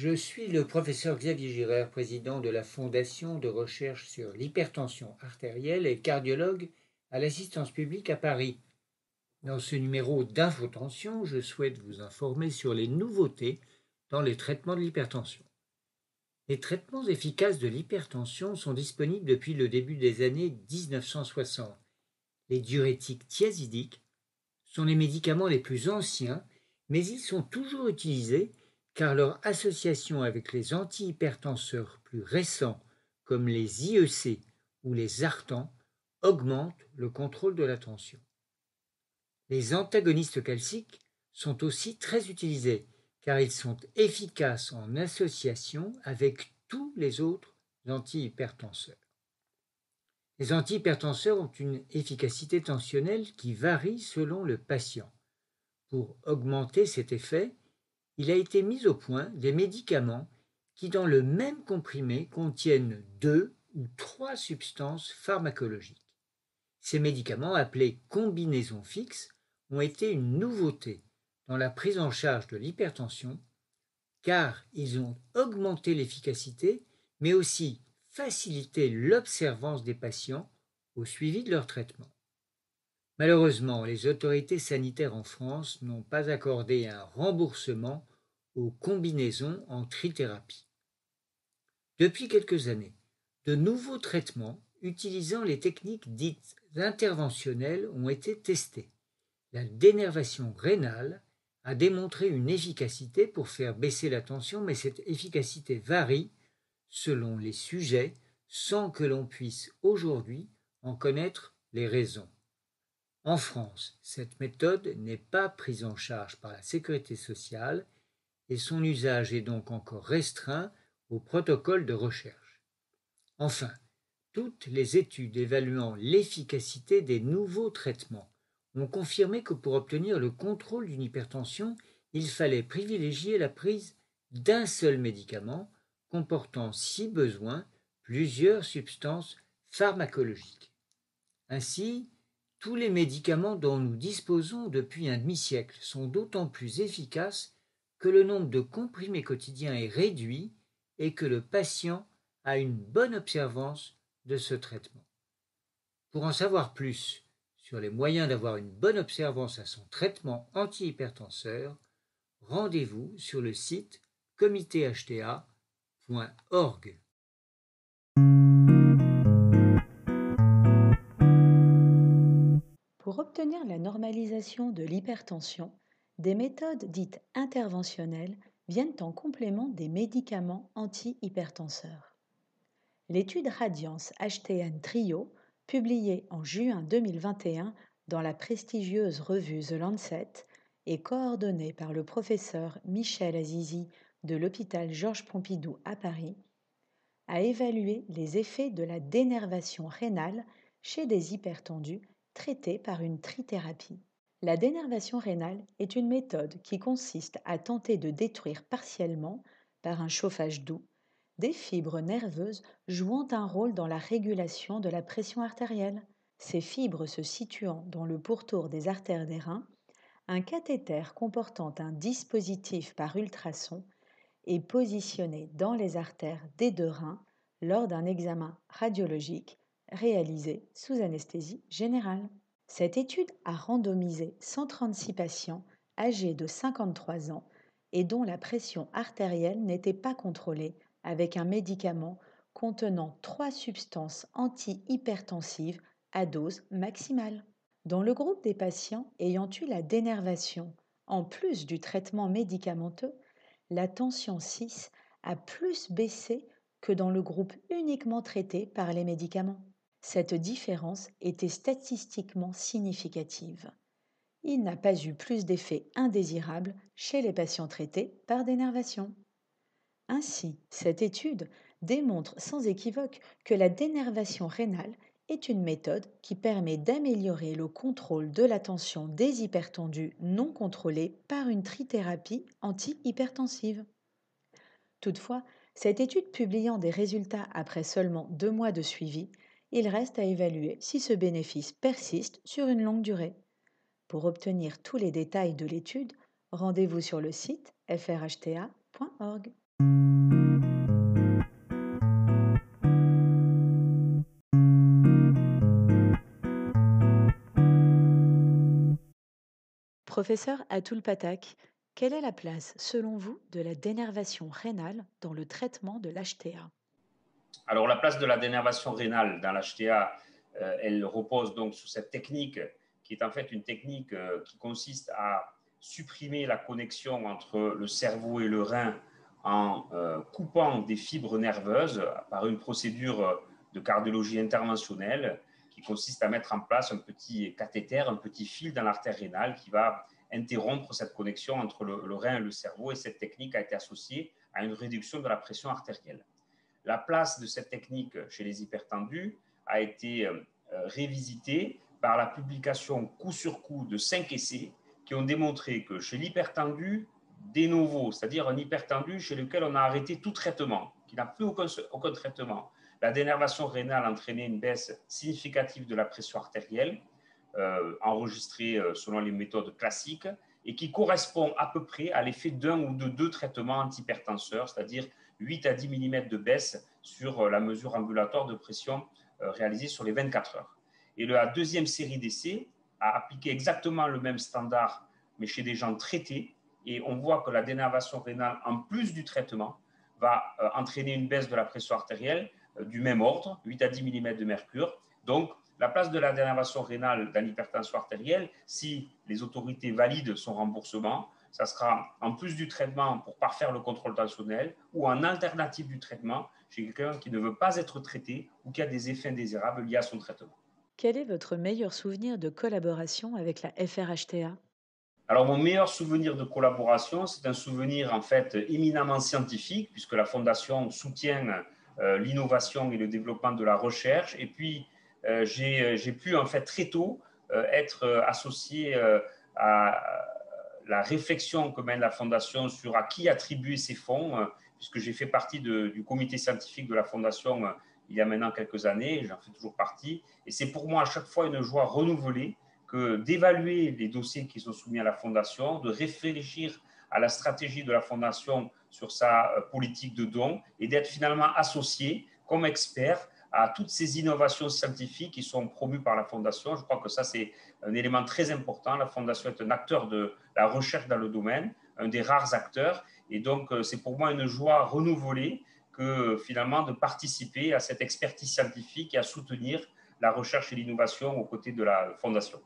Je suis le professeur Xavier Girard, président de la Fondation de recherche sur l'hypertension artérielle et cardiologue à l'assistance publique à Paris. Dans ce numéro d'infotension, je souhaite vous informer sur les nouveautés dans les traitements de l'hypertension. Les traitements efficaces de l'hypertension sont disponibles depuis le début des années 1960. Les diurétiques thiazidiques sont les médicaments les plus anciens, mais ils sont toujours utilisés car leur association avec les antihypertenseurs plus récents, comme les IEC ou les ARTAN, augmente le contrôle de la tension. Les antagonistes calciques sont aussi très utilisés car ils sont efficaces en association avec tous les autres antihypertenseurs. Les antihypertenseurs ont une efficacité tensionnelle qui varie selon le patient. Pour augmenter cet effet, il a été mis au point des médicaments qui, dans le même comprimé, contiennent deux ou trois substances pharmacologiques. Ces médicaments, appelés combinaisons fixes, ont été une nouveauté dans la prise en charge de l'hypertension, car ils ont augmenté l'efficacité, mais aussi facilité l'observance des patients au suivi de leur traitement. Malheureusement, les autorités sanitaires en France n'ont pas accordé un remboursement aux combinaisons en trithérapie. Depuis quelques années, de nouveaux traitements utilisant les techniques dites interventionnelles ont été testés. La dénervation rénale a démontré une efficacité pour faire baisser la tension, mais cette efficacité varie selon les sujets sans que l'on puisse aujourd'hui en connaître les raisons. En France, cette méthode n'est pas prise en charge par la sécurité sociale et son usage est donc encore restreint au protocole de recherche. Enfin, toutes les études évaluant l'efficacité des nouveaux traitements ont confirmé que pour obtenir le contrôle d'une hypertension, il fallait privilégier la prise d'un seul médicament comportant, si besoin, plusieurs substances pharmacologiques. Ainsi, tous les médicaments dont nous disposons depuis un demi-siècle sont d'autant plus efficaces que le nombre de comprimés quotidiens est réduit et que le patient a une bonne observance de ce traitement. Pour en savoir plus sur les moyens d'avoir une bonne observance à son traitement antihypertenseur, rendez-vous sur le site comitéhta.org. Pour obtenir la normalisation de l'hypertension, des méthodes dites interventionnelles viennent en complément des médicaments antihypertenseurs. L'étude Radiance HTN Trio, publiée en juin 2021 dans la prestigieuse revue The Lancet et coordonnée par le professeur Michel Azizi de l'hôpital Georges Pompidou à Paris, a évalué les effets de la dénervation rénale chez des hypertendus traités par une trithérapie. La dénervation rénale est une méthode qui consiste à tenter de détruire partiellement, par un chauffage doux, des fibres nerveuses jouant un rôle dans la régulation de la pression artérielle. Ces fibres se situant dans le pourtour des artères des reins, un cathéter comportant un dispositif par ultrason est positionné dans les artères des deux reins lors d'un examen radiologique réalisé sous anesthésie générale. Cette étude a randomisé 136 patients âgés de 53 ans et dont la pression artérielle n'était pas contrôlée avec un médicament contenant trois substances antihypertensives à dose maximale. Dans le groupe des patients ayant eu la dénervation, en plus du traitement médicamenteux, la tension 6 a plus baissé que dans le groupe uniquement traité par les médicaments. Cette différence était statistiquement significative. Il n'a pas eu plus d'effets indésirables chez les patients traités par dénervation. Ainsi, cette étude démontre sans équivoque que la dénervation rénale est une méthode qui permet d'améliorer le contrôle de la tension des hypertendus non contrôlés par une trithérapie antihypertensive. Toutefois, cette étude publiant des résultats après seulement deux mois de suivi il reste à évaluer si ce bénéfice persiste sur une longue durée. Pour obtenir tous les détails de l'étude, rendez-vous sur le site frhta.org. Professeur Atul Patak, quelle est la place, selon vous, de la dénervation rénale dans le traitement de l'HTA Alors, la place de la dénervation rénale dans l'HTA, euh, elle repose donc sur cette technique qui est en fait une technique euh, qui consiste à supprimer la connexion entre le cerveau et le rein en euh, coupant des fibres nerveuses par une procédure de cardiologie interventionnelle qui consiste à mettre en place un petit cathéter, un petit fil dans l'artère rénale qui va interrompre cette connexion entre le, rein et le cerveau. Et cette technique a été associée à une réduction de la pression artérielle. La place de cette technique chez les hypertendus a été euh, révisitée par la publication coup sur coup de cinq essais qui ont démontré que chez l'hypertendu, des nouveaux, c'est-à-dire un hypertendu chez lequel on a arrêté tout traitement, qui n'a plus aucun, traitement, la dénervation rénale entraînait une baisse significative de la pression artérielle, euh, enregistrée euh, selon les méthodes classiques, et qui correspond à peu près à l'effet d'un ou de deux traitements antihypertenseurs, c'est-à-dire 8 à 10 mm de baisse sur euh, la mesure ambulatoire de pression réalisée sur les 24 heures. Et la deuxième série d'essais a appliqué exactement le même standard, mais chez des gens traités, et on voit que la dénervation rénale, en plus du traitement, va entraîner une baisse de la pression artérielle euh, du même ordre, 8 à 10 mm de mercure. Donc, la place de la dénervation rénale dans l'hypertension artérielle, si les autorités valident son remboursement, ça sera en plus du traitement pour parfaire le contrôle tensionnel ou en alternative du traitement chez quelqu'un qui ne veut pas être traité ou qui a des effets indésirables liés à son traitement. Quel est votre meilleur souvenir de collaboration avec la FRHTA alors, mon meilleur souvenir de collaboration, c'est un souvenir en fait éminemment scientifique, puisque la Fondation soutient euh, l'innovation et le développement de la recherche. Et puis, euh, euh, j'ai pu en fait très tôt être associé à la réflexion que mène la Fondation sur à qui attribuer ces fonds, puisque j'ai fait partie du comité scientifique de la Fondation il y a maintenant quelques années, j'en fais toujours partie. Et c'est pour moi à chaque fois une joie renouvelée que d'évaluer les dossiers qui sont soumis à la Fondation, de réfléchir à la stratégie de la Fondation sur sa euh, politique de dons et d'être finalement associé comme expert à toutes ces innovations scientifiques qui sont promues par la Fondation. Je crois que ça, c'est un élément très important. La Fondation est un acteur de la recherche dans le domaine, un des rares acteurs. Et donc, euh, c'est pour moi une joie renouvelée que finalement de participer à cette expertise scientifique et à soutenir la recherche et l'innovation aux côtés de la Fondation.